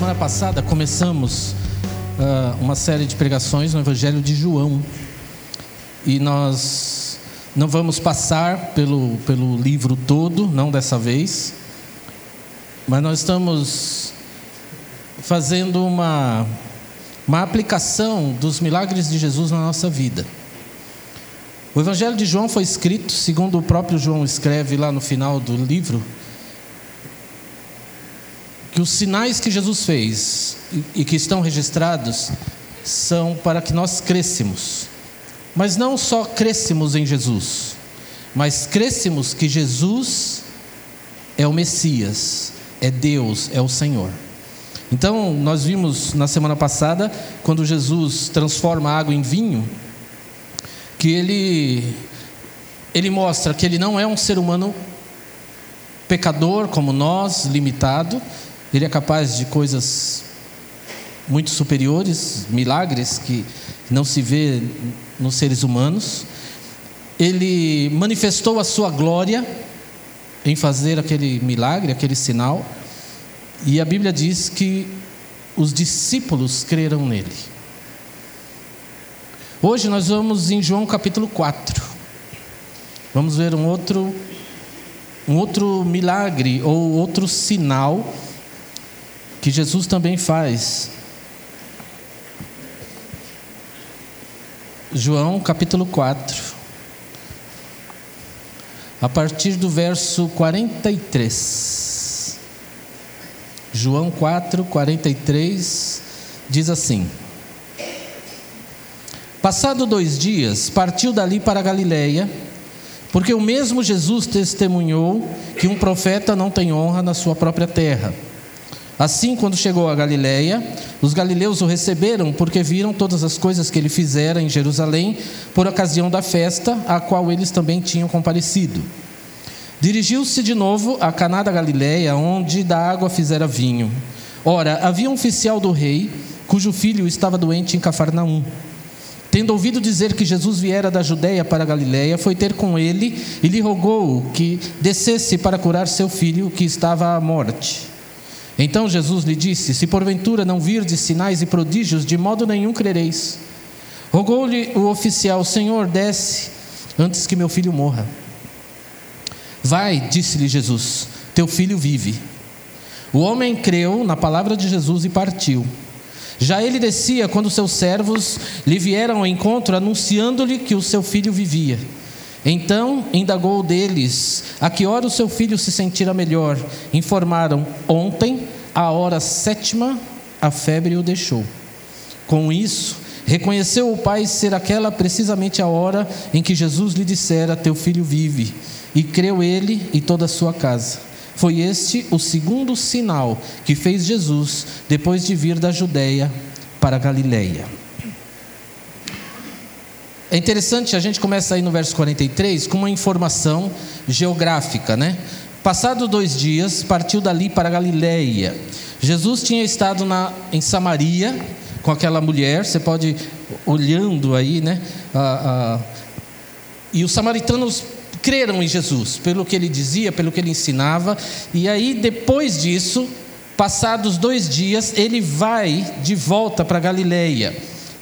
Semana passada, começamos uh, uma série de pregações no Evangelho de João. E nós não vamos passar pelo, pelo livro todo, não dessa vez, mas nós estamos fazendo uma, uma aplicação dos milagres de Jesus na nossa vida. O Evangelho de João foi escrito, segundo o próprio João escreve lá no final do livro, que os sinais que Jesus fez e que estão registrados são para que nós crescemos. Mas não só crescemos em Jesus, mas crescemos que Jesus é o Messias, é Deus, é o Senhor. Então, nós vimos na semana passada, quando Jesus transforma água em vinho, que ele, ele mostra que ele não é um ser humano pecador como nós, limitado, ele é capaz de coisas muito superiores, milagres que não se vê nos seres humanos. Ele manifestou a sua glória em fazer aquele milagre, aquele sinal. E a Bíblia diz que os discípulos creram nele. Hoje nós vamos em João capítulo 4. Vamos ver um outro um outro milagre ou outro sinal que Jesus também faz. João capítulo 4, a partir do verso 43. João 4, 43 diz assim: Passado dois dias, partiu dali para Galiléia, porque o mesmo Jesus testemunhou que um profeta não tem honra na sua própria terra. Assim, quando chegou a Galiléia, os galileus o receberam porque viram todas as coisas que ele fizera em Jerusalém por ocasião da festa, a qual eles também tinham comparecido. Dirigiu-se de novo a Caná da Galiléia, onde da água fizera vinho. Ora, havia um oficial do rei, cujo filho estava doente em Cafarnaum. Tendo ouvido dizer que Jesus viera da Judéia para a Galiléia, foi ter com ele e lhe rogou que descesse para curar seu filho, que estava à morte. Então Jesus lhe disse: Se porventura não virdes sinais e prodígios, de modo nenhum crereis. Rogou-lhe o oficial: Senhor, desce antes que meu filho morra. Vai, disse-lhe Jesus: Teu filho vive. O homem creu na palavra de Jesus e partiu. Já ele descia quando seus servos lhe vieram ao encontro, anunciando-lhe que o seu filho vivia. Então indagou deles a que hora o seu filho se sentira melhor. Informaram: ontem, à hora sétima, a febre o deixou. Com isso, reconheceu o pai ser aquela precisamente a hora em que Jesus lhe dissera: Teu filho vive. E creu ele e toda a sua casa. Foi este o segundo sinal que fez Jesus depois de vir da Judéia para a Galiléia. É interessante, a gente começa aí no verso 43 com uma informação geográfica, né? Passado dois dias, partiu dali para Galiléia. Jesus tinha estado na, em Samaria com aquela mulher, você pode olhando aí, né? Ah, ah, e os samaritanos creram em Jesus, pelo que ele dizia, pelo que ele ensinava. E aí, depois disso, passados dois dias, ele vai de volta para Galiléia,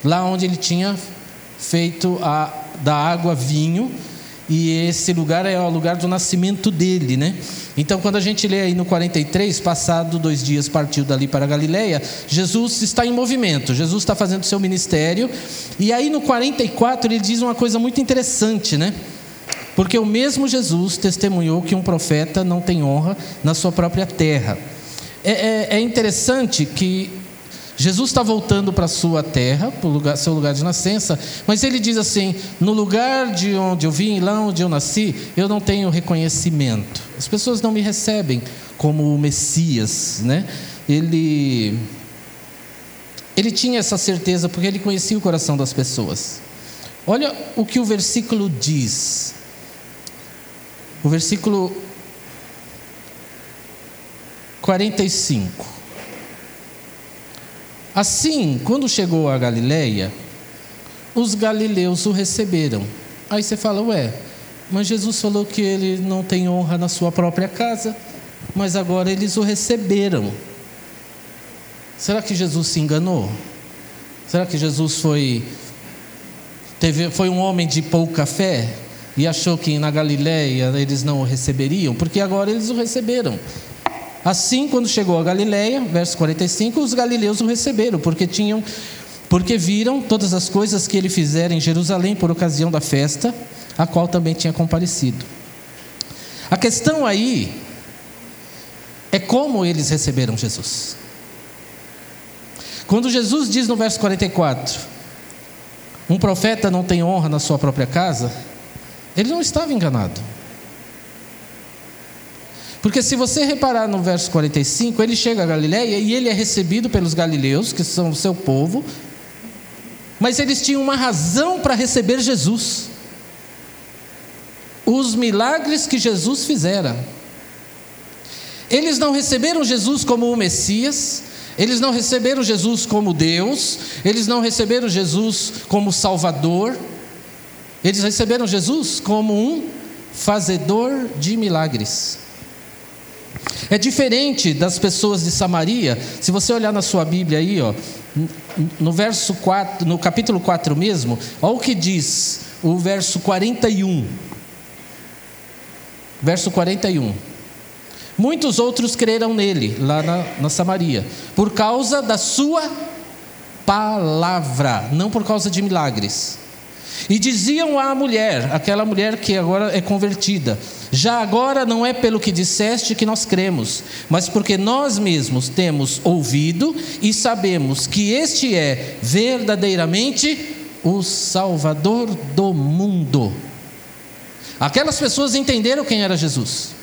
lá onde ele tinha feito a, da água vinho, e esse lugar é o lugar do nascimento dele, né? Então, quando a gente lê aí no 43, passado dois dias partiu dali para Galiléia, Jesus está em movimento, Jesus está fazendo seu ministério, e aí no 44 ele diz uma coisa muito interessante, né? Porque o mesmo Jesus testemunhou que um profeta não tem honra na sua própria terra. É, é, é interessante que Jesus está voltando para a sua terra, para o seu lugar de nascença, mas ele diz assim: no lugar de onde eu vim, lá onde eu nasci, eu não tenho reconhecimento. As pessoas não me recebem como o Messias, né? Ele ele tinha essa certeza porque ele conhecia o coração das pessoas. Olha o que o versículo diz. O versículo 45. Assim, quando chegou a Galiléia, os galileus o receberam. Aí você fala, ué, mas Jesus falou que ele não tem honra na sua própria casa. mas agora eles o receberam. Será que Jesus se enganou? Será que Jesus foi teve, foi um homem de pouca fé e achou que na Galiléia eles não o receberiam? Porque agora eles o receberam. Assim, quando chegou a Galiléia, verso 45, os galileus o receberam, porque tinham porque viram todas as coisas que ele fizera em Jerusalém por ocasião da festa, a qual também tinha comparecido. A questão aí é como eles receberam Jesus. Quando Jesus diz no verso 44, um profeta não tem honra na sua própria casa, ele não estava enganado. Porque se você reparar no verso 45, ele chega a Galiléia e ele é recebido pelos galileus, que são o seu povo, mas eles tinham uma razão para receber Jesus. Os milagres que Jesus fizera. Eles não receberam Jesus como o Messias, eles não receberam Jesus como Deus, eles não receberam Jesus como Salvador, eles receberam Jesus como um fazedor de milagres. É diferente das pessoas de Samaria. Se você olhar na sua Bíblia aí, ó, no verso 4, no capítulo 4 mesmo, olha o que diz o verso 41. Verso 41. Muitos outros creram nele, lá na, na Samaria, por causa da sua palavra, não por causa de milagres. E diziam à mulher, aquela mulher que agora é convertida: Já agora não é pelo que disseste que nós cremos, mas porque nós mesmos temos ouvido e sabemos que este é verdadeiramente o Salvador do mundo. Aquelas pessoas entenderam quem era Jesus.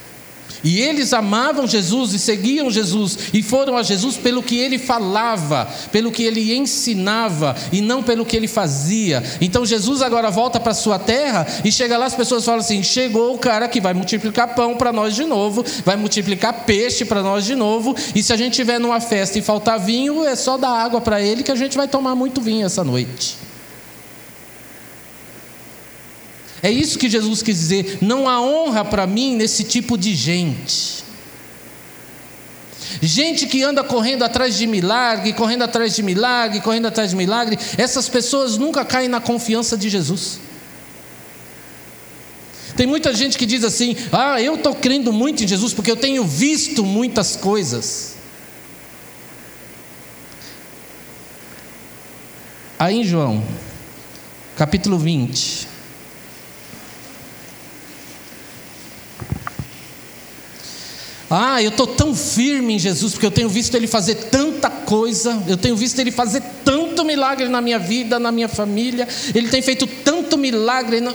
E eles amavam Jesus e seguiam Jesus e foram a Jesus pelo que ele falava, pelo que ele ensinava e não pelo que ele fazia. Então Jesus agora volta para sua terra e chega lá as pessoas falam assim: "Chegou o cara que vai multiplicar pão para nós de novo, vai multiplicar peixe para nós de novo, e se a gente tiver numa festa e faltar vinho, é só dar água para ele que a gente vai tomar muito vinho essa noite." É isso que Jesus quis dizer. Não há honra para mim nesse tipo de gente. Gente que anda correndo atrás de milagre, correndo atrás de milagre, correndo atrás de milagre, essas pessoas nunca caem na confiança de Jesus. Tem muita gente que diz assim: Ah, eu estou crendo muito em Jesus porque eu tenho visto muitas coisas. Aí em João, capítulo 20, Ah, eu estou tão firme em Jesus, porque eu tenho visto Ele fazer tanta coisa, eu tenho visto Ele fazer tanto milagre na minha vida, na minha família, Ele tem feito tanto milagre. Na...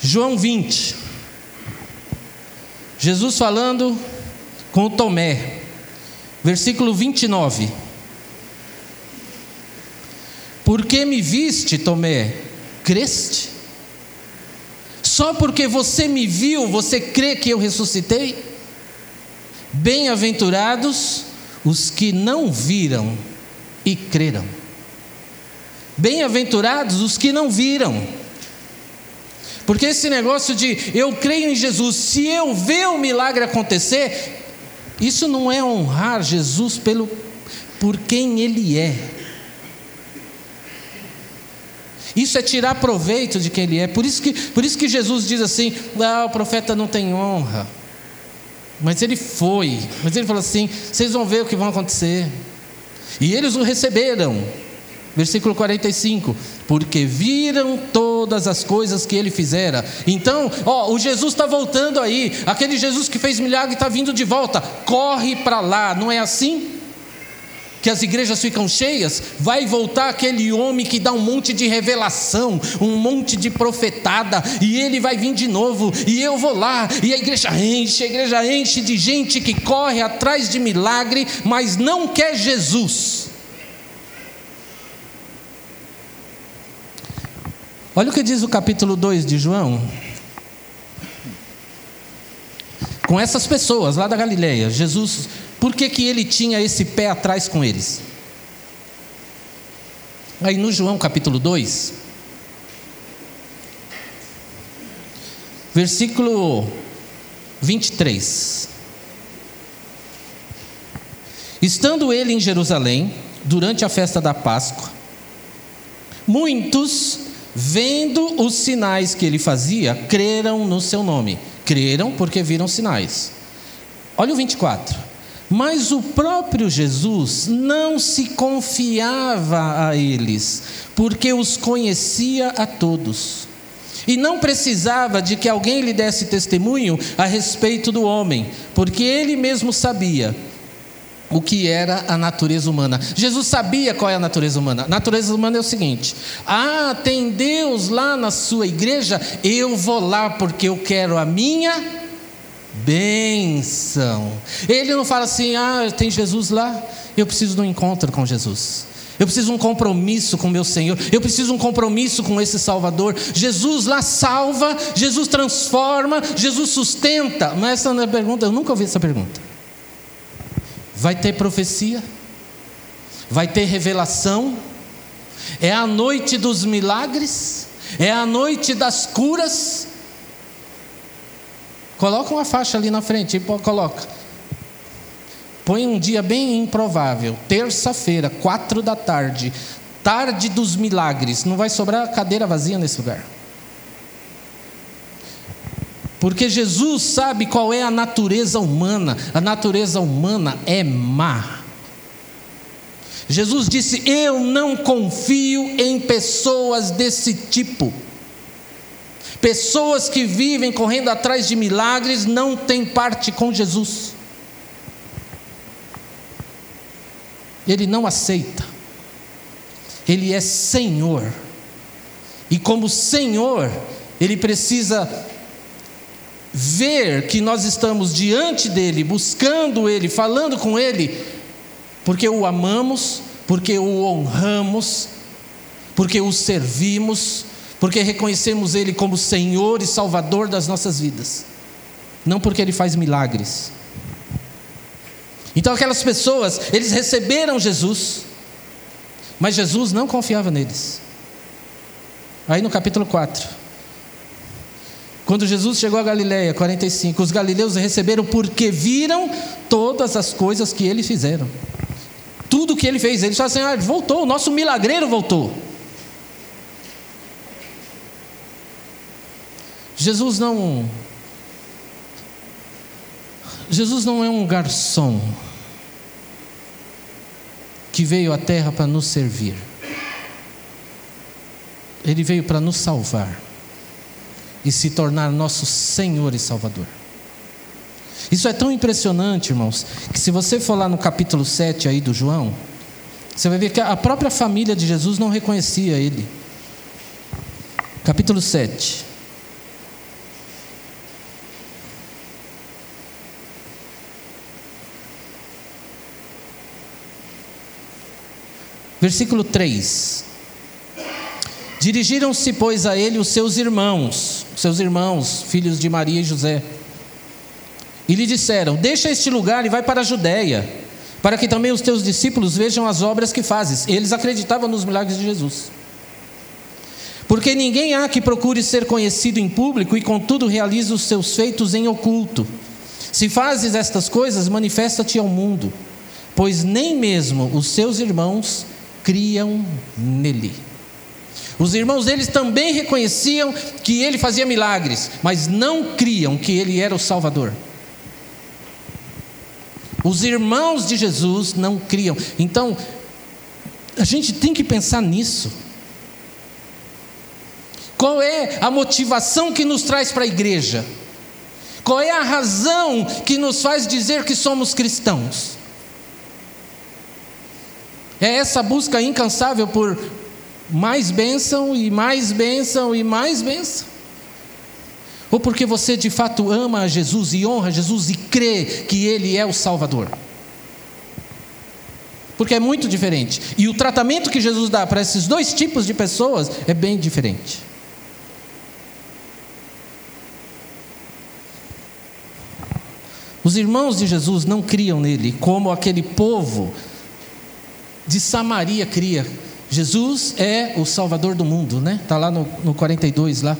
João 20, Jesus falando com Tomé, versículo 29. Porque me viste, Tomé, creste? Só porque você me viu, você crê que eu ressuscitei? Bem-aventurados os que não viram e creram. Bem-aventurados os que não viram. Porque esse negócio de eu creio em Jesus, se eu ver o milagre acontecer, isso não é honrar Jesus pelo por quem ele é. Isso é tirar proveito de quem ele é. Por isso que, por isso que Jesus diz assim: ah, o profeta não tem honra. Mas ele foi. Mas ele falou assim: vocês vão ver o que vai acontecer. E eles o receberam. Versículo 45: Porque viram todas as coisas que ele fizera. Então, ó, o Jesus está voltando aí. Aquele Jesus que fez milagre está vindo de volta. Corre para lá, não é assim? Que as igrejas ficam cheias, vai voltar aquele homem que dá um monte de revelação, um monte de profetada, e ele vai vir de novo, e eu vou lá, e a igreja enche, a igreja enche de gente que corre atrás de milagre, mas não quer Jesus. Olha o que diz o capítulo 2 de João. Com essas pessoas lá da Galileia, Jesus por que, que ele tinha esse pé atrás com eles? Aí no João capítulo 2, versículo 23. Estando ele em Jerusalém, durante a festa da Páscoa, muitos, vendo os sinais que ele fazia, creram no seu nome. Creram porque viram sinais. Olha o 24. Mas o próprio Jesus não se confiava a eles, porque os conhecia a todos. E não precisava de que alguém lhe desse testemunho a respeito do homem, porque ele mesmo sabia o que era a natureza humana. Jesus sabia qual é a natureza humana. A natureza humana é o seguinte: ah, tem Deus lá na sua igreja, eu vou lá porque eu quero a minha bênção. Ele não fala assim, ah, tem Jesus lá, eu preciso de um encontro com Jesus. Eu preciso de um compromisso com meu Senhor. Eu preciso de um compromisso com esse Salvador. Jesus lá salva, Jesus transforma, Jesus sustenta. Mas essa não é pergunta, eu nunca ouvi essa pergunta. Vai ter profecia? Vai ter revelação? É a noite dos milagres? É a noite das curas? Coloca uma faixa ali na frente, coloca. Põe um dia bem improvável, terça-feira, quatro da tarde, tarde dos milagres. Não vai sobrar cadeira vazia nesse lugar. Porque Jesus sabe qual é a natureza humana. A natureza humana é má. Jesus disse: Eu não confio em pessoas desse tipo. Pessoas que vivem correndo atrás de milagres não têm parte com Jesus. Ele não aceita. Ele é Senhor. E como Senhor, ele precisa ver que nós estamos diante dele, buscando ele, falando com ele, porque o amamos, porque o honramos, porque o servimos, porque reconhecemos Ele como Senhor e Salvador das nossas vidas, não porque Ele faz milagres. Então, aquelas pessoas, eles receberam Jesus, mas Jesus não confiava neles. Aí no capítulo 4, quando Jesus chegou a Galiléia, 45, os galileus receberam porque viram todas as coisas que ele fizeram. Tudo que ele fez, eles falaram assim: ah, voltou, o nosso milagreiro voltou. Jesus não. Jesus não é um garçom que veio à terra para nos servir. Ele veio para nos salvar e se tornar nosso Senhor e Salvador. Isso é tão impressionante, irmãos, que se você for lá no capítulo 7 aí do João, você vai ver que a própria família de Jesus não reconhecia ele. Capítulo 7. Versículo 3. Dirigiram-se, pois, a ele os seus irmãos, seus irmãos, filhos de Maria e José, e lhe disseram: Deixa este lugar e vai para a Judéia, para que também os teus discípulos vejam as obras que fazes. Eles acreditavam nos milagres de Jesus. Porque ninguém há que procure ser conhecido em público e, contudo, realize os seus feitos em oculto. Se fazes estas coisas, manifesta-te ao mundo, pois nem mesmo os seus irmãos criam nele. Os irmãos deles também reconheciam que ele fazia milagres, mas não criam que ele era o Salvador. Os irmãos de Jesus não criam. Então, a gente tem que pensar nisso. Qual é a motivação que nos traz para a igreja? Qual é a razão que nos faz dizer que somos cristãos? É essa busca incansável por mais bênção e mais bênção e mais bênção? Ou porque você de fato ama a Jesus e honra Jesus e crê que Ele é o Salvador? Porque é muito diferente. E o tratamento que Jesus dá para esses dois tipos de pessoas é bem diferente. Os irmãos de Jesus não criam nele, como aquele povo de Samaria cria. Jesus é o Salvador do mundo, né? Está lá no, no 42, lá.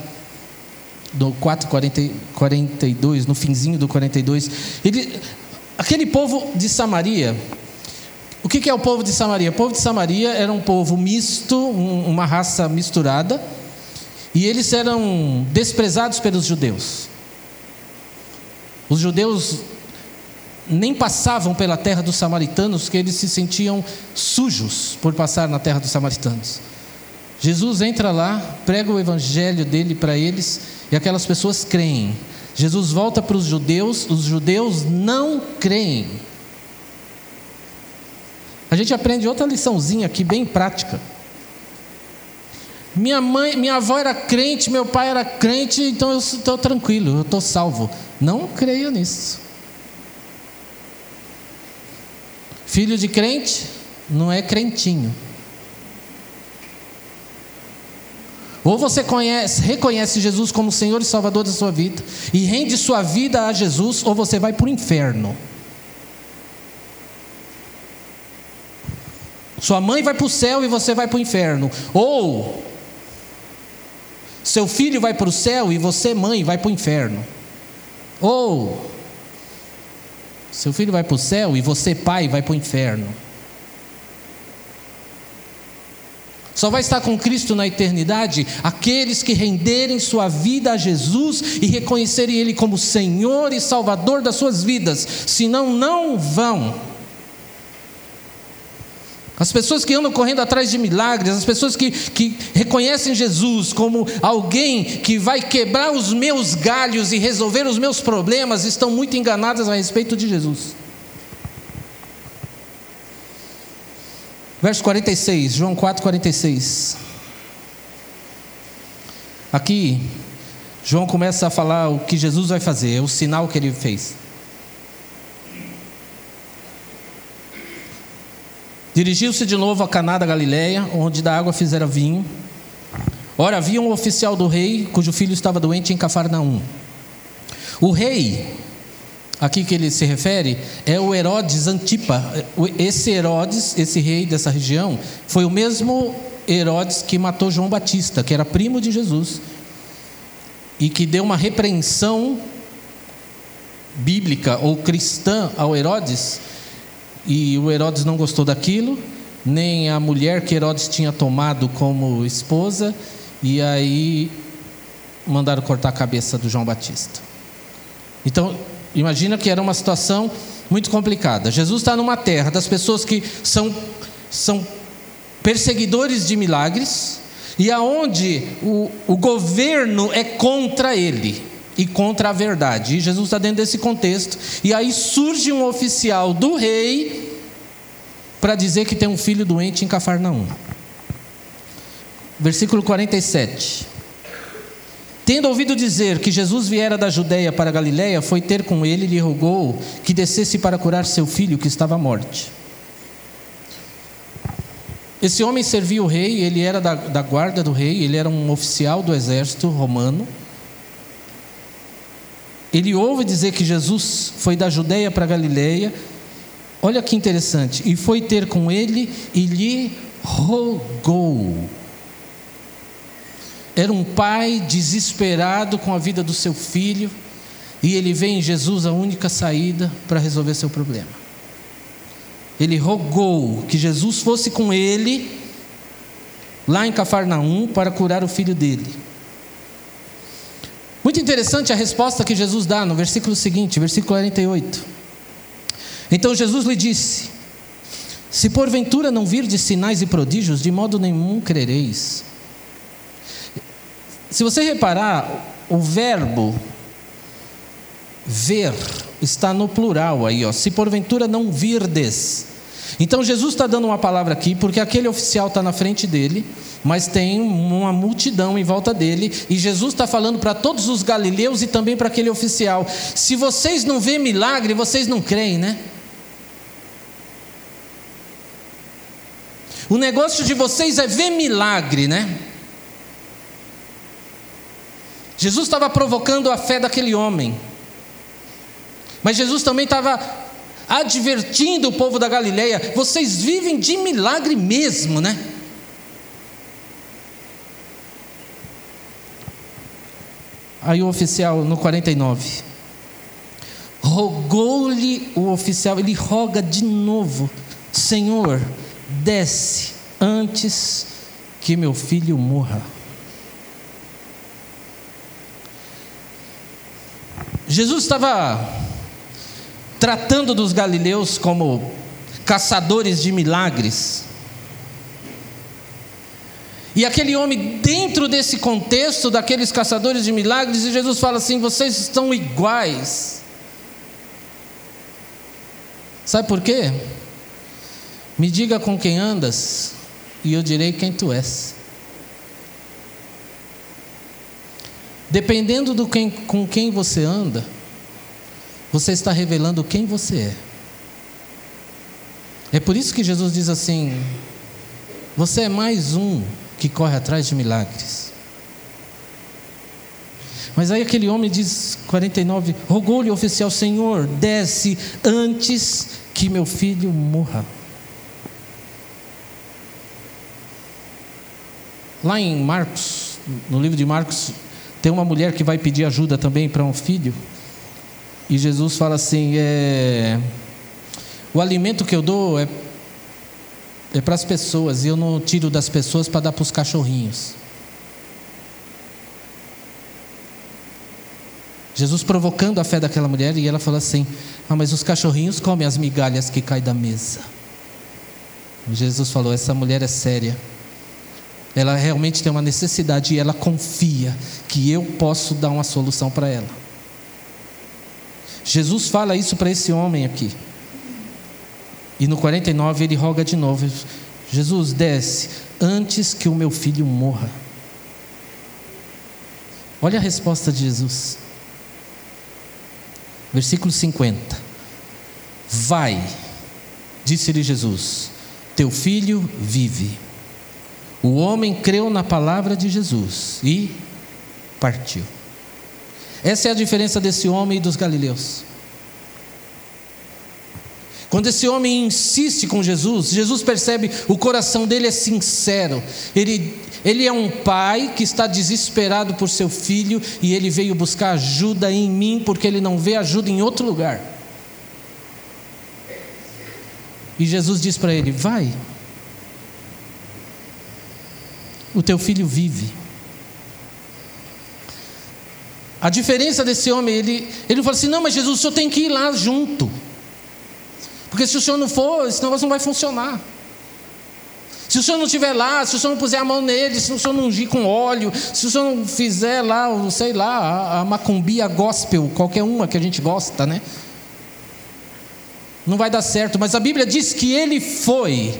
No 4, 40, 42, no finzinho do 42. Ele, aquele povo de Samaria, O que é o povo de Samaria? O povo de Samaria era um povo misto, uma raça misturada, e eles eram desprezados pelos judeus. Os judeus nem passavam pela terra dos samaritanos, porque eles se sentiam sujos por passar na terra dos samaritanos. Jesus entra lá, prega o evangelho dele para eles, e aquelas pessoas creem. Jesus volta para os judeus, os judeus não creem. A gente aprende outra liçãozinha aqui, bem prática. Minha mãe, minha avó era crente, meu pai era crente, então eu estou tranquilo, eu estou salvo. Não creia nisso. Filho de crente não é crentinho. Ou você conhece, reconhece Jesus como Senhor e Salvador da sua vida e rende sua vida a Jesus, ou você vai para o inferno. Sua mãe vai para o céu e você vai para o inferno. Ou seu filho vai para o céu e você, mãe, vai para o inferno. Ou seu filho vai para o céu e você, pai, vai para o inferno. Só vai estar com Cristo na eternidade aqueles que renderem sua vida a Jesus e reconhecerem Ele como Senhor e Salvador das suas vidas, senão não vão. As pessoas que andam correndo atrás de milagres, as pessoas que, que reconhecem Jesus como alguém que vai quebrar os meus galhos e resolver os meus problemas, estão muito enganadas a respeito de Jesus. Verso 46, João 4, 46. Aqui, João começa a falar o que Jesus vai fazer, o sinal que ele fez. Dirigiu-se de novo a Caná da Galileia, onde da água fizera vinho. Ora, havia um oficial do rei, cujo filho estava doente em Cafarnaum. O rei, aqui que ele se refere, é o Herodes Antipa. Esse Herodes, esse rei dessa região, foi o mesmo Herodes que matou João Batista, que era primo de Jesus, e que deu uma repreensão bíblica ou cristã ao Herodes e o Herodes não gostou daquilo, nem a mulher que Herodes tinha tomado como esposa, e aí mandaram cortar a cabeça do João Batista. Então, imagina que era uma situação muito complicada. Jesus está numa terra das pessoas que são, são perseguidores de milagres, e aonde o, o governo é contra ele e contra a verdade. E Jesus está dentro desse contexto. E aí surge um oficial do rei para dizer que tem um filho doente em Cafarnaum. Versículo 47. Tendo ouvido dizer que Jesus viera da Judéia para Galiléia, foi ter com ele e lhe rogou que descesse para curar seu filho que estava à morte. Esse homem servia o rei, ele era da, da guarda do rei, ele era um oficial do exército romano ele ouve dizer que Jesus foi da Judéia para Galiléia. Olha que interessante. E foi ter com ele e lhe rogou. Era um pai desesperado com a vida do seu filho. E ele vê em Jesus a única saída para resolver seu problema. Ele rogou que Jesus fosse com ele lá em Cafarnaum para curar o filho dele. Muito interessante a resposta que Jesus dá no versículo seguinte, versículo 48. Então Jesus lhe disse: Se porventura não virdes sinais e prodígios, de modo nenhum crereis. Se você reparar, o verbo ver está no plural aí, ó. Se porventura não virdes. Então Jesus está dando uma palavra aqui, porque aquele oficial está na frente dele mas tem uma multidão em volta dele, e Jesus está falando para todos os galileus e também para aquele oficial: se vocês não vêem milagre, vocês não creem, né? O negócio de vocês é ver milagre, né? Jesus estava provocando a fé daquele homem, mas Jesus também estava advertindo o povo da Galileia: vocês vivem de milagre mesmo, né? Aí o oficial, no 49, rogou-lhe o oficial, ele roga de novo: Senhor, desce antes que meu filho morra. Jesus estava tratando dos galileus como caçadores de milagres. E aquele homem, dentro desse contexto daqueles caçadores de milagres, e Jesus fala assim: vocês estão iguais. Sabe por quê? Me diga com quem andas, e eu direi quem tu és. Dependendo do quem, com quem você anda, você está revelando quem você é. É por isso que Jesus diz assim: você é mais um que corre atrás de milagres. Mas aí aquele homem diz 49, rogou-lhe o oficial, Senhor, desce antes que meu filho morra. Lá em Marcos, no livro de Marcos, tem uma mulher que vai pedir ajuda também para um filho. E Jesus fala assim: é, o alimento que eu dou é, é para as pessoas, e eu não tiro das pessoas para dar para os cachorrinhos. Jesus provocando a fé daquela mulher, e ela fala assim: Ah, mas os cachorrinhos comem as migalhas que caem da mesa. Jesus falou: Essa mulher é séria. Ela realmente tem uma necessidade e ela confia que eu posso dar uma solução para ela. Jesus fala isso para esse homem aqui. E no 49 ele roga de novo: Jesus, desce antes que o meu filho morra. Olha a resposta de Jesus. Versículo 50. Vai, disse-lhe Jesus, teu filho vive. O homem creu na palavra de Jesus e partiu. Essa é a diferença desse homem e dos galileus. Quando esse homem insiste com Jesus, Jesus percebe o coração dele é sincero. Ele, ele é um pai que está desesperado por seu filho e ele veio buscar ajuda em mim porque ele não vê ajuda em outro lugar. E Jesus diz para ele: Vai, o teu filho vive. A diferença desse homem, ele, ele fala assim: não, mas Jesus, o senhor tem que ir lá junto. Porque se o senhor não for, esse negócio não vai funcionar. Se o senhor não estiver lá, se o senhor não puser a mão nele, se o senhor não ungir com óleo, se o senhor não fizer lá, sei lá, a, a macumbia gospel, qualquer uma que a gente gosta, né? Não vai dar certo, mas a Bíblia diz que ele foi.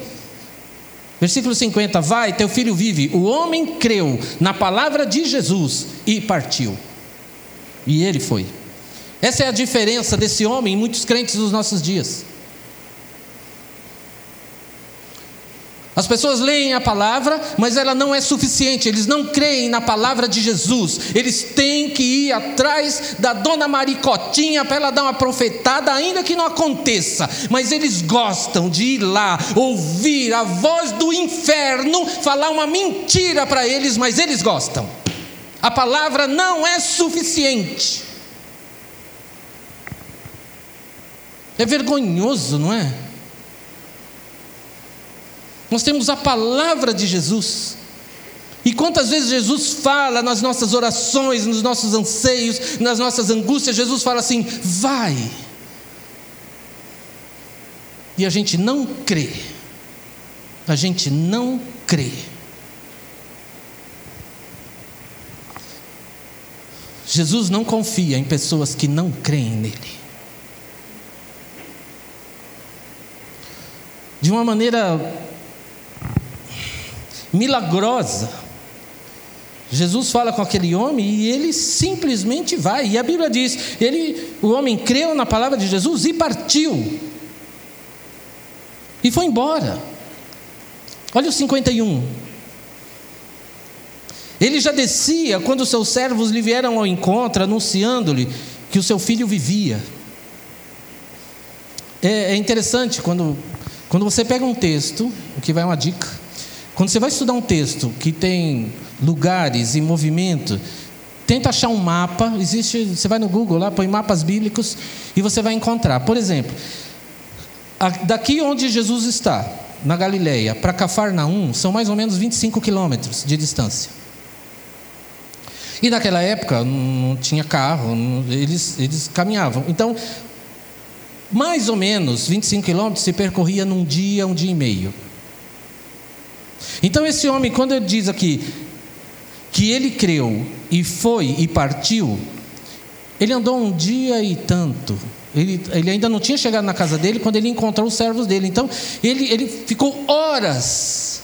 Versículo 50: Vai, teu filho vive. O homem creu na palavra de Jesus e partiu. E ele foi. Essa é a diferença desse homem e muitos crentes dos nossos dias. As pessoas leem a palavra, mas ela não é suficiente, eles não creem na palavra de Jesus, eles têm que ir atrás da dona Maricotinha para ela dar uma profetada, ainda que não aconteça, mas eles gostam de ir lá, ouvir a voz do inferno falar uma mentira para eles, mas eles gostam. A palavra não é suficiente. É vergonhoso, não é? Nós temos a palavra de Jesus. E quantas vezes Jesus fala nas nossas orações, nos nossos anseios, nas nossas angústias, Jesus fala assim: vai. E a gente não crê. A gente não crê. Jesus não confia em pessoas que não creem nele. De uma maneira milagrosa. Jesus fala com aquele homem e ele simplesmente vai. E a Bíblia diz: ele, o homem creu na palavra de Jesus e partiu. E foi embora. Olha o 51. Ele já descia quando seus servos lhe vieram ao encontro, anunciando-lhe que o seu filho vivia. É, é interessante quando, quando você pega um texto, o que vai uma dica quando você vai estudar um texto que tem lugares e movimento, tenta achar um mapa. Existe, você vai no Google lá, põe mapas bíblicos e você vai encontrar. Por exemplo, Daqui onde Jesus está, na Galileia, para Cafarnaum, são mais ou menos 25 quilômetros de distância. E naquela época não tinha carro, eles, eles caminhavam. Então, mais ou menos 25 quilômetros se percorria num dia, um dia e meio. Então, esse homem, quando ele diz aqui que ele creu e foi e partiu, ele andou um dia e tanto. Ele, ele ainda não tinha chegado na casa dele quando ele encontrou os servos dele. Então, ele, ele ficou horas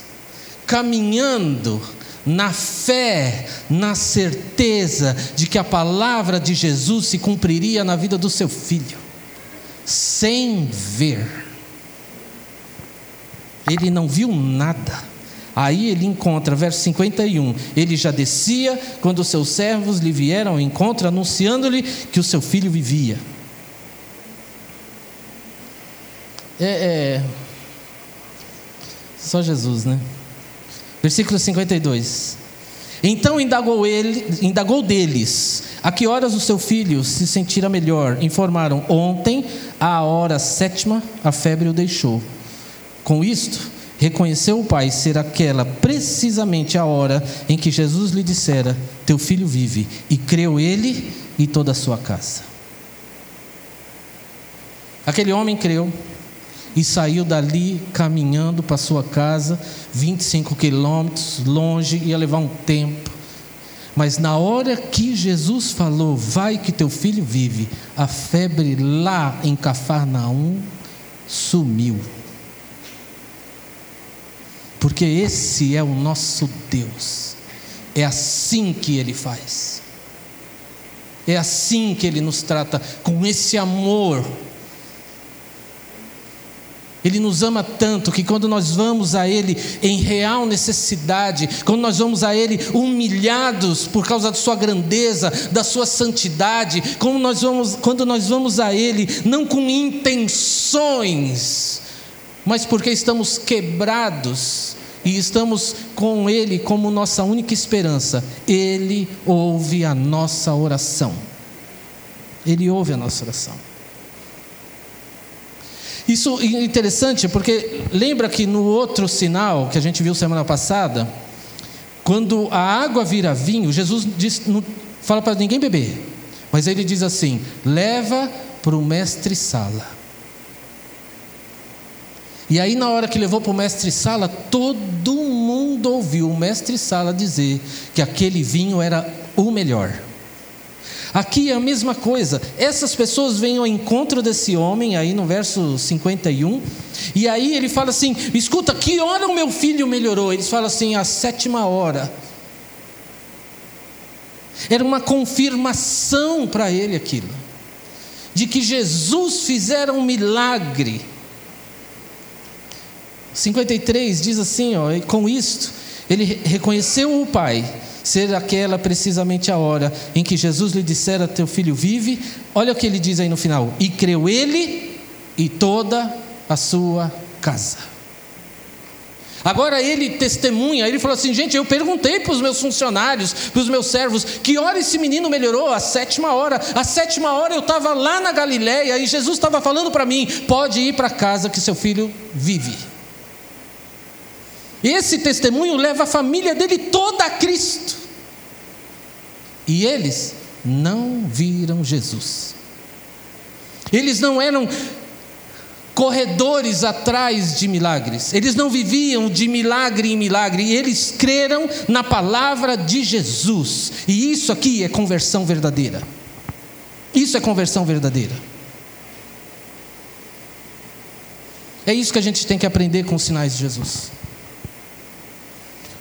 caminhando na fé, na certeza de que a palavra de Jesus se cumpriria na vida do seu filho, sem ver. Ele não viu nada. Aí ele encontra, verso 51, ele já descia quando seus servos lhe vieram ao encontro, anunciando-lhe que o seu filho vivia. É, é, só Jesus, né? Versículo 52. Então indagou ele, indagou deles, a que horas o seu filho se sentira melhor? Informaram: ontem, à hora sétima, a febre o deixou. Com isto, reconheceu o pai ser aquela precisamente a hora em que Jesus lhe dissera: Teu filho vive, e creu ele e toda a sua casa. Aquele homem creu, e saiu dali caminhando para sua casa, 25 quilômetros longe, ia levar um tempo. Mas na hora que Jesus falou, vai que teu filho vive, a febre lá em Cafarnaum sumiu. Porque esse é o nosso Deus. É assim que ele faz. É assim que ele nos trata, com esse amor ele nos ama tanto que quando nós vamos a Ele em real necessidade, quando nós vamos a Ele humilhados por causa da Sua grandeza, da Sua santidade, quando nós vamos, quando nós vamos a Ele não com intenções, mas porque estamos quebrados e estamos com Ele como nossa única esperança, Ele ouve a nossa oração. Ele ouve a nossa oração. Isso é interessante porque lembra que no outro sinal que a gente viu semana passada, quando a água vira vinho, Jesus diz, não fala para ninguém beber, mas ele diz assim: leva para o mestre sala. E aí, na hora que levou para o mestre sala, todo mundo ouviu o mestre sala dizer que aquele vinho era o melhor. Aqui é a mesma coisa. Essas pessoas vêm ao encontro desse homem, aí no verso 51, e aí ele fala assim: escuta, que hora o meu filho melhorou? Eles falam assim: a sétima hora. Era uma confirmação para ele aquilo, de que Jesus fizera um milagre. 53 diz assim: ó, com isto, ele reconheceu o Pai ser aquela precisamente a hora em que Jesus lhe dissera: Teu filho vive. Olha o que ele diz aí no final: E creu ele e toda a sua casa. Agora ele testemunha, ele falou assim: gente, eu perguntei para os meus funcionários, para os meus servos, que hora esse menino melhorou? A sétima hora. A sétima hora eu estava lá na Galileia e Jesus estava falando para mim: pode ir para casa que seu filho vive. Esse testemunho leva a família dele toda a Cristo. E eles não viram Jesus. Eles não eram corredores atrás de milagres. Eles não viviam de milagre em milagre, eles creram na palavra de Jesus. E isso aqui é conversão verdadeira. Isso é conversão verdadeira. É isso que a gente tem que aprender com os sinais de Jesus.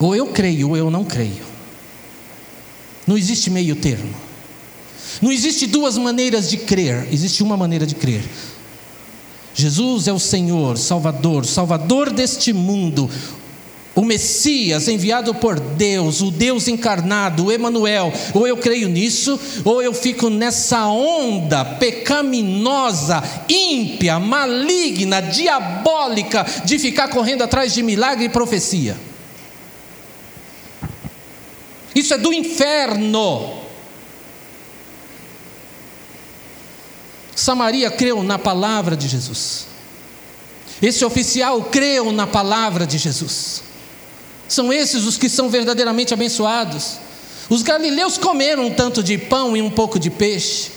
Ou eu creio ou eu não creio. Não existe meio termo. Não existe duas maneiras de crer, existe uma maneira de crer. Jesus é o Senhor, Salvador, Salvador deste mundo, o Messias enviado por Deus, o Deus encarnado, o Emanuel. Ou eu creio nisso, ou eu fico nessa onda pecaminosa, ímpia, maligna, diabólica de ficar correndo atrás de milagre e profecia. Isso é do inferno. Samaria creu na palavra de Jesus. Esse oficial creu na palavra de Jesus. São esses os que são verdadeiramente abençoados. Os galileus comeram um tanto de pão e um pouco de peixe,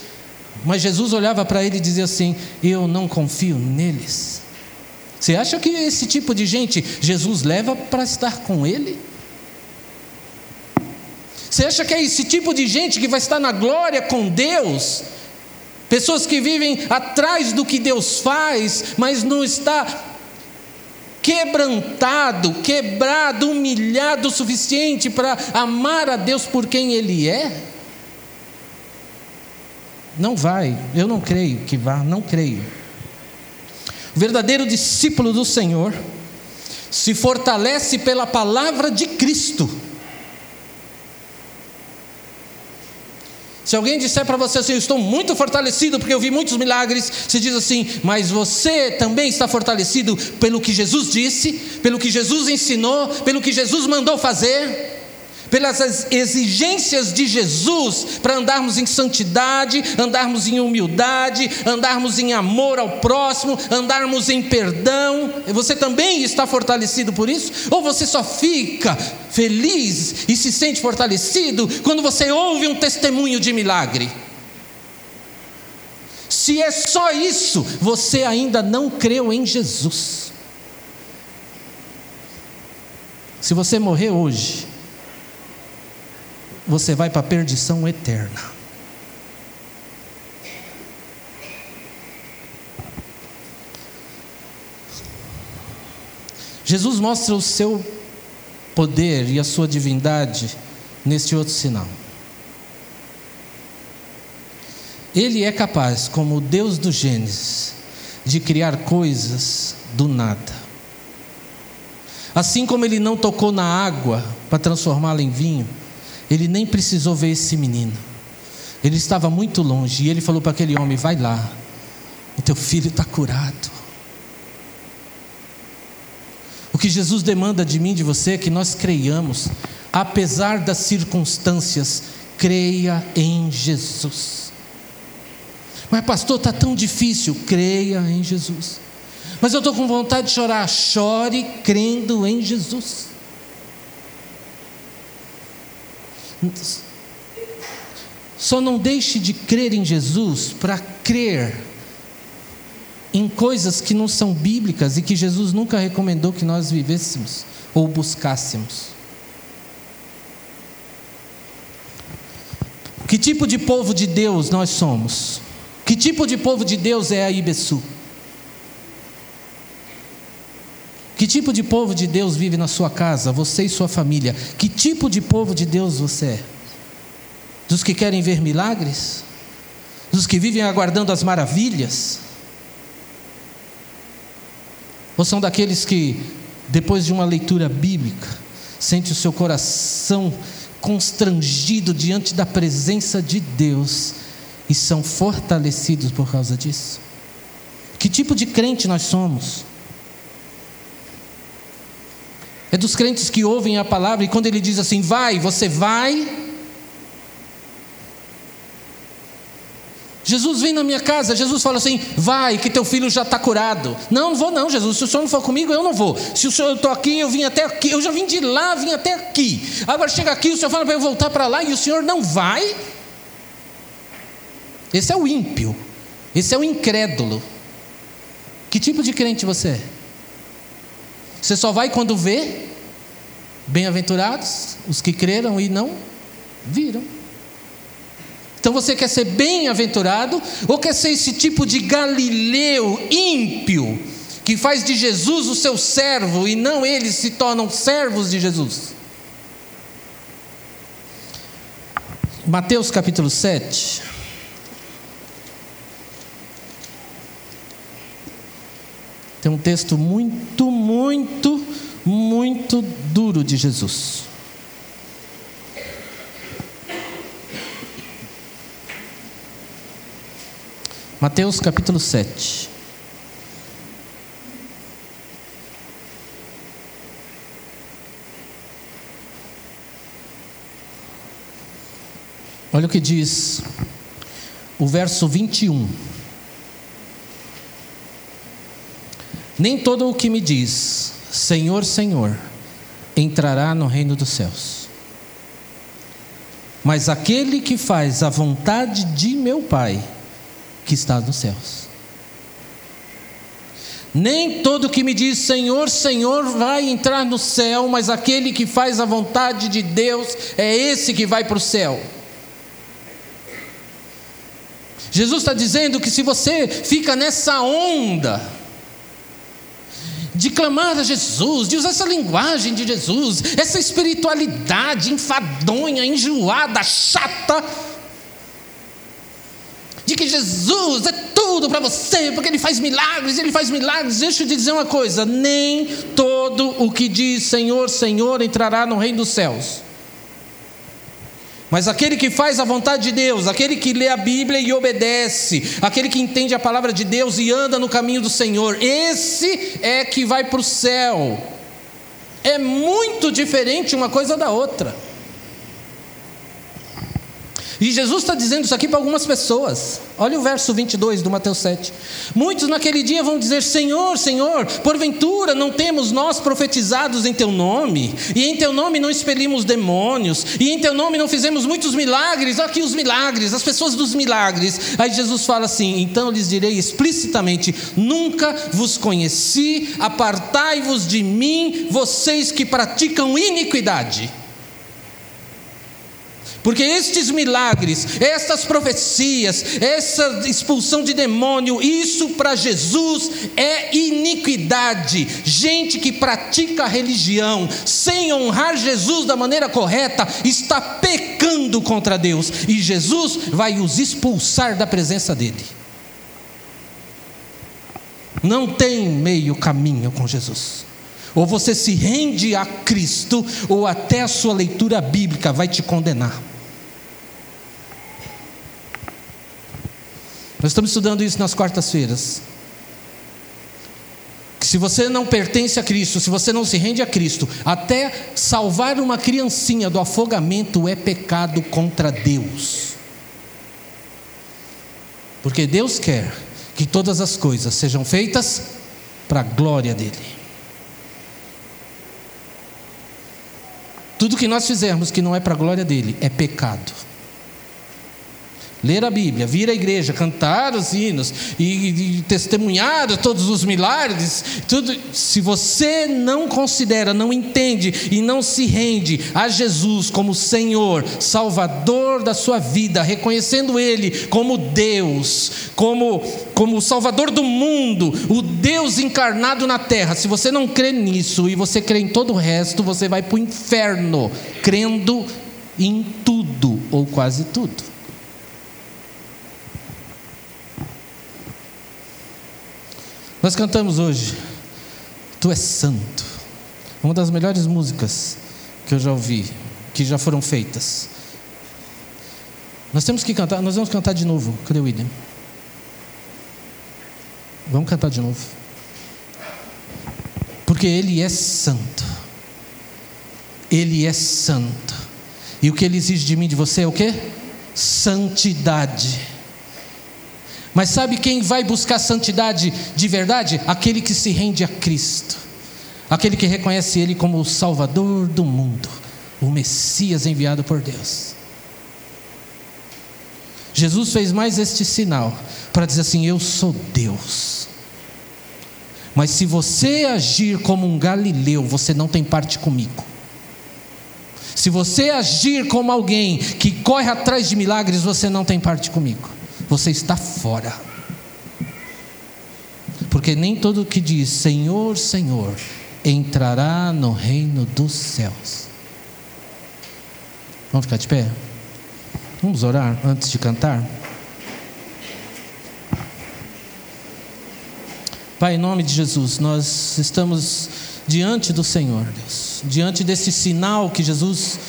mas Jesus olhava para ele e dizia assim: Eu não confio neles. Você acha que esse tipo de gente Jesus leva para estar com ele? Você acha que é esse tipo de gente que vai estar na glória com Deus? Pessoas que vivem atrás do que Deus faz, mas não está quebrantado, quebrado, humilhado o suficiente para amar a Deus por quem Ele é? Não vai, eu não creio que vá, não creio. O verdadeiro discípulo do Senhor se fortalece pela palavra de Cristo. Se alguém disser para você assim, eu estou muito fortalecido porque eu vi muitos milagres, você diz assim, mas você também está fortalecido pelo que Jesus disse, pelo que Jesus ensinou, pelo que Jesus mandou fazer? Pelas exigências de Jesus para andarmos em santidade, andarmos em humildade, andarmos em amor ao próximo, andarmos em perdão. Você também está fortalecido por isso? Ou você só fica feliz e se sente fortalecido quando você ouve um testemunho de milagre? Se é só isso, você ainda não creu em Jesus. Se você morrer hoje, você vai para a perdição eterna. Jesus mostra o seu poder e a sua divindade neste outro sinal. Ele é capaz, como o Deus do Gênesis, de criar coisas do nada. Assim como ele não tocou na água para transformá-la em vinho, ele nem precisou ver esse menino. Ele estava muito longe e ele falou para aquele homem: Vai lá, o teu filho está curado. O que Jesus demanda de mim, de você, é que nós creiamos, apesar das circunstâncias, creia em Jesus. Mas, pastor, está tão difícil, creia em Jesus. Mas eu estou com vontade de chorar, chore crendo em Jesus. Só não deixe de crer em Jesus para crer em coisas que não são bíblicas e que Jesus nunca recomendou que nós vivêssemos ou buscássemos. Que tipo de povo de Deus nós somos? Que tipo de povo de Deus é a Ibeçu? Que tipo de povo de Deus vive na sua casa, você e sua família? Que tipo de povo de Deus você é? Dos que querem ver milagres? Dos que vivem aguardando as maravilhas? Ou são daqueles que, depois de uma leitura bíblica, sente o seu coração constrangido diante da presença de Deus e são fortalecidos por causa disso? Que tipo de crente nós somos? É dos crentes que ouvem a palavra e quando ele diz assim, vai, você vai. Jesus vem na minha casa, Jesus fala assim: vai, que teu filho já está curado. Não, não vou, não, Jesus. Se o senhor não for comigo, eu não vou. Se o senhor eu estou aqui, eu vim até aqui. Eu já vim de lá, vim até aqui. Agora chega aqui, o senhor fala para eu voltar para lá e o senhor não vai. Esse é o ímpio. Esse é o incrédulo. Que tipo de crente você é? Você só vai quando vê? Bem-aventurados os que creram e não viram. Então você quer ser bem-aventurado ou quer ser esse tipo de galileu ímpio que faz de Jesus o seu servo e não eles se tornam servos de Jesus? Mateus capítulo 7. Tem um texto muito, muito muito duro de Jesus. Mateus capítulo 7. Olha o que diz o verso 21. Nem todo o que me diz, Senhor, Senhor, entrará no reino dos céus. Mas aquele que faz a vontade de meu Pai, que está nos céus. Nem todo que me diz Senhor, Senhor vai entrar no céu, mas aquele que faz a vontade de Deus é esse que vai para o céu. Jesus está dizendo que se você fica nessa onda, de clamar a Jesus, de usar essa linguagem de Jesus, essa espiritualidade enfadonha, enjoada, chata, de que Jesus é tudo para você, porque Ele faz milagres, Ele faz milagres. Deixa eu te dizer uma coisa: nem todo o que diz Senhor, Senhor entrará no reino dos céus. Mas aquele que faz a vontade de Deus, aquele que lê a Bíblia e obedece, aquele que entende a palavra de Deus e anda no caminho do Senhor, esse é que vai para o céu. É muito diferente uma coisa da outra. E Jesus está dizendo isso aqui para algumas pessoas. Olha o verso 22 do Mateus 7. Muitos naquele dia vão dizer: Senhor, Senhor, porventura não temos nós profetizados em Teu nome, e em Teu nome não expelimos demônios, e em Teu nome não fizemos muitos milagres. Olha aqui os milagres, as pessoas dos milagres. Aí Jesus fala assim: Então lhes direi explicitamente: Nunca vos conheci, apartai-vos de mim, vocês que praticam iniquidade. Porque estes milagres, estas profecias, essa expulsão de demônio, isso para Jesus é iniquidade. Gente que pratica a religião sem honrar Jesus da maneira correta está pecando contra Deus e Jesus vai os expulsar da presença dele. Não tem meio caminho com Jesus. Ou você se rende a Cristo, ou até a sua leitura bíblica vai te condenar. Nós estamos estudando isso nas quartas-feiras. Se você não pertence a Cristo, se você não se rende a Cristo, até salvar uma criancinha do afogamento é pecado contra Deus. Porque Deus quer que todas as coisas sejam feitas para a glória dEle. Tudo que nós fizermos que não é para a glória dEle é pecado ler a Bíblia, vir à igreja, cantar os hinos e, e testemunhar todos os milagres, tudo, se você não considera, não entende e não se rende a Jesus como Senhor, Salvador da sua vida, reconhecendo Ele como Deus, como, como o Salvador do mundo, o Deus encarnado na terra, se você não crê nisso e você crê em todo o resto, você vai para o inferno, crendo em tudo ou quase tudo. Nós cantamos hoje, Tu és santo. Uma das melhores músicas que eu já ouvi, que já foram feitas. Nós temos que cantar, nós vamos cantar de novo. Cadê o William? Vamos cantar de novo. Porque Ele é santo. Ele é santo. E o que Ele exige de mim, de você é o que? Santidade. Mas sabe quem vai buscar santidade de verdade? Aquele que se rende a Cristo, aquele que reconhece Ele como o Salvador do mundo, o Messias enviado por Deus. Jesus fez mais este sinal para dizer assim: Eu sou Deus. Mas se você agir como um galileu, você não tem parte comigo. Se você agir como alguém que corre atrás de milagres, você não tem parte comigo você está fora. Porque nem todo que diz Senhor, Senhor entrará no reino dos céus. Vamos ficar de pé? Vamos orar antes de cantar? Pai, em nome de Jesus, nós estamos diante do Senhor, Deus, diante desse sinal que Jesus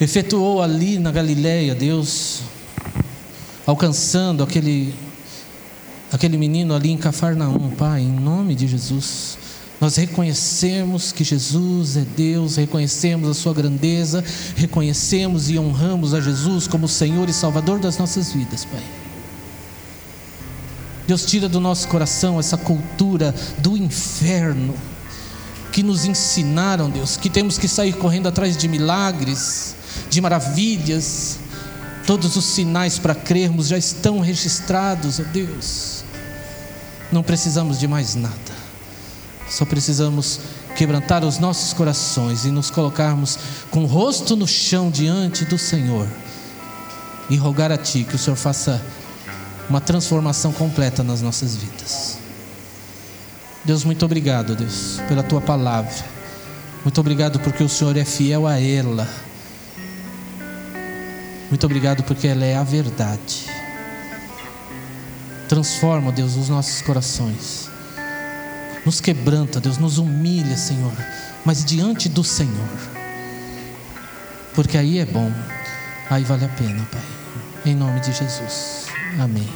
efetuou ali na Galileia, Deus, alcançando aquele, aquele menino ali em Cafarnaum, Pai, em nome de Jesus. Nós reconhecemos que Jesus é Deus, reconhecemos a Sua grandeza, reconhecemos e honramos a Jesus como Senhor e Salvador das nossas vidas, Pai. Deus, tira do nosso coração essa cultura do inferno que nos ensinaram, Deus, que temos que sair correndo atrás de milagres, de maravilhas. Todos os sinais para crermos já estão registrados, ó Deus. Não precisamos de mais nada. Só precisamos quebrantar os nossos corações e nos colocarmos com o rosto no chão diante do Senhor e rogar a Ti que o Senhor faça uma transformação completa nas nossas vidas. Deus, muito obrigado, Deus, pela Tua palavra. Muito obrigado porque o Senhor é fiel a ela. Muito obrigado porque ela é a verdade. Transforma, Deus, os nossos corações. Nos quebranta, Deus, nos humilha, Senhor, mas diante do Senhor. Porque aí é bom, aí vale a pena, Pai. Em nome de Jesus. Amém.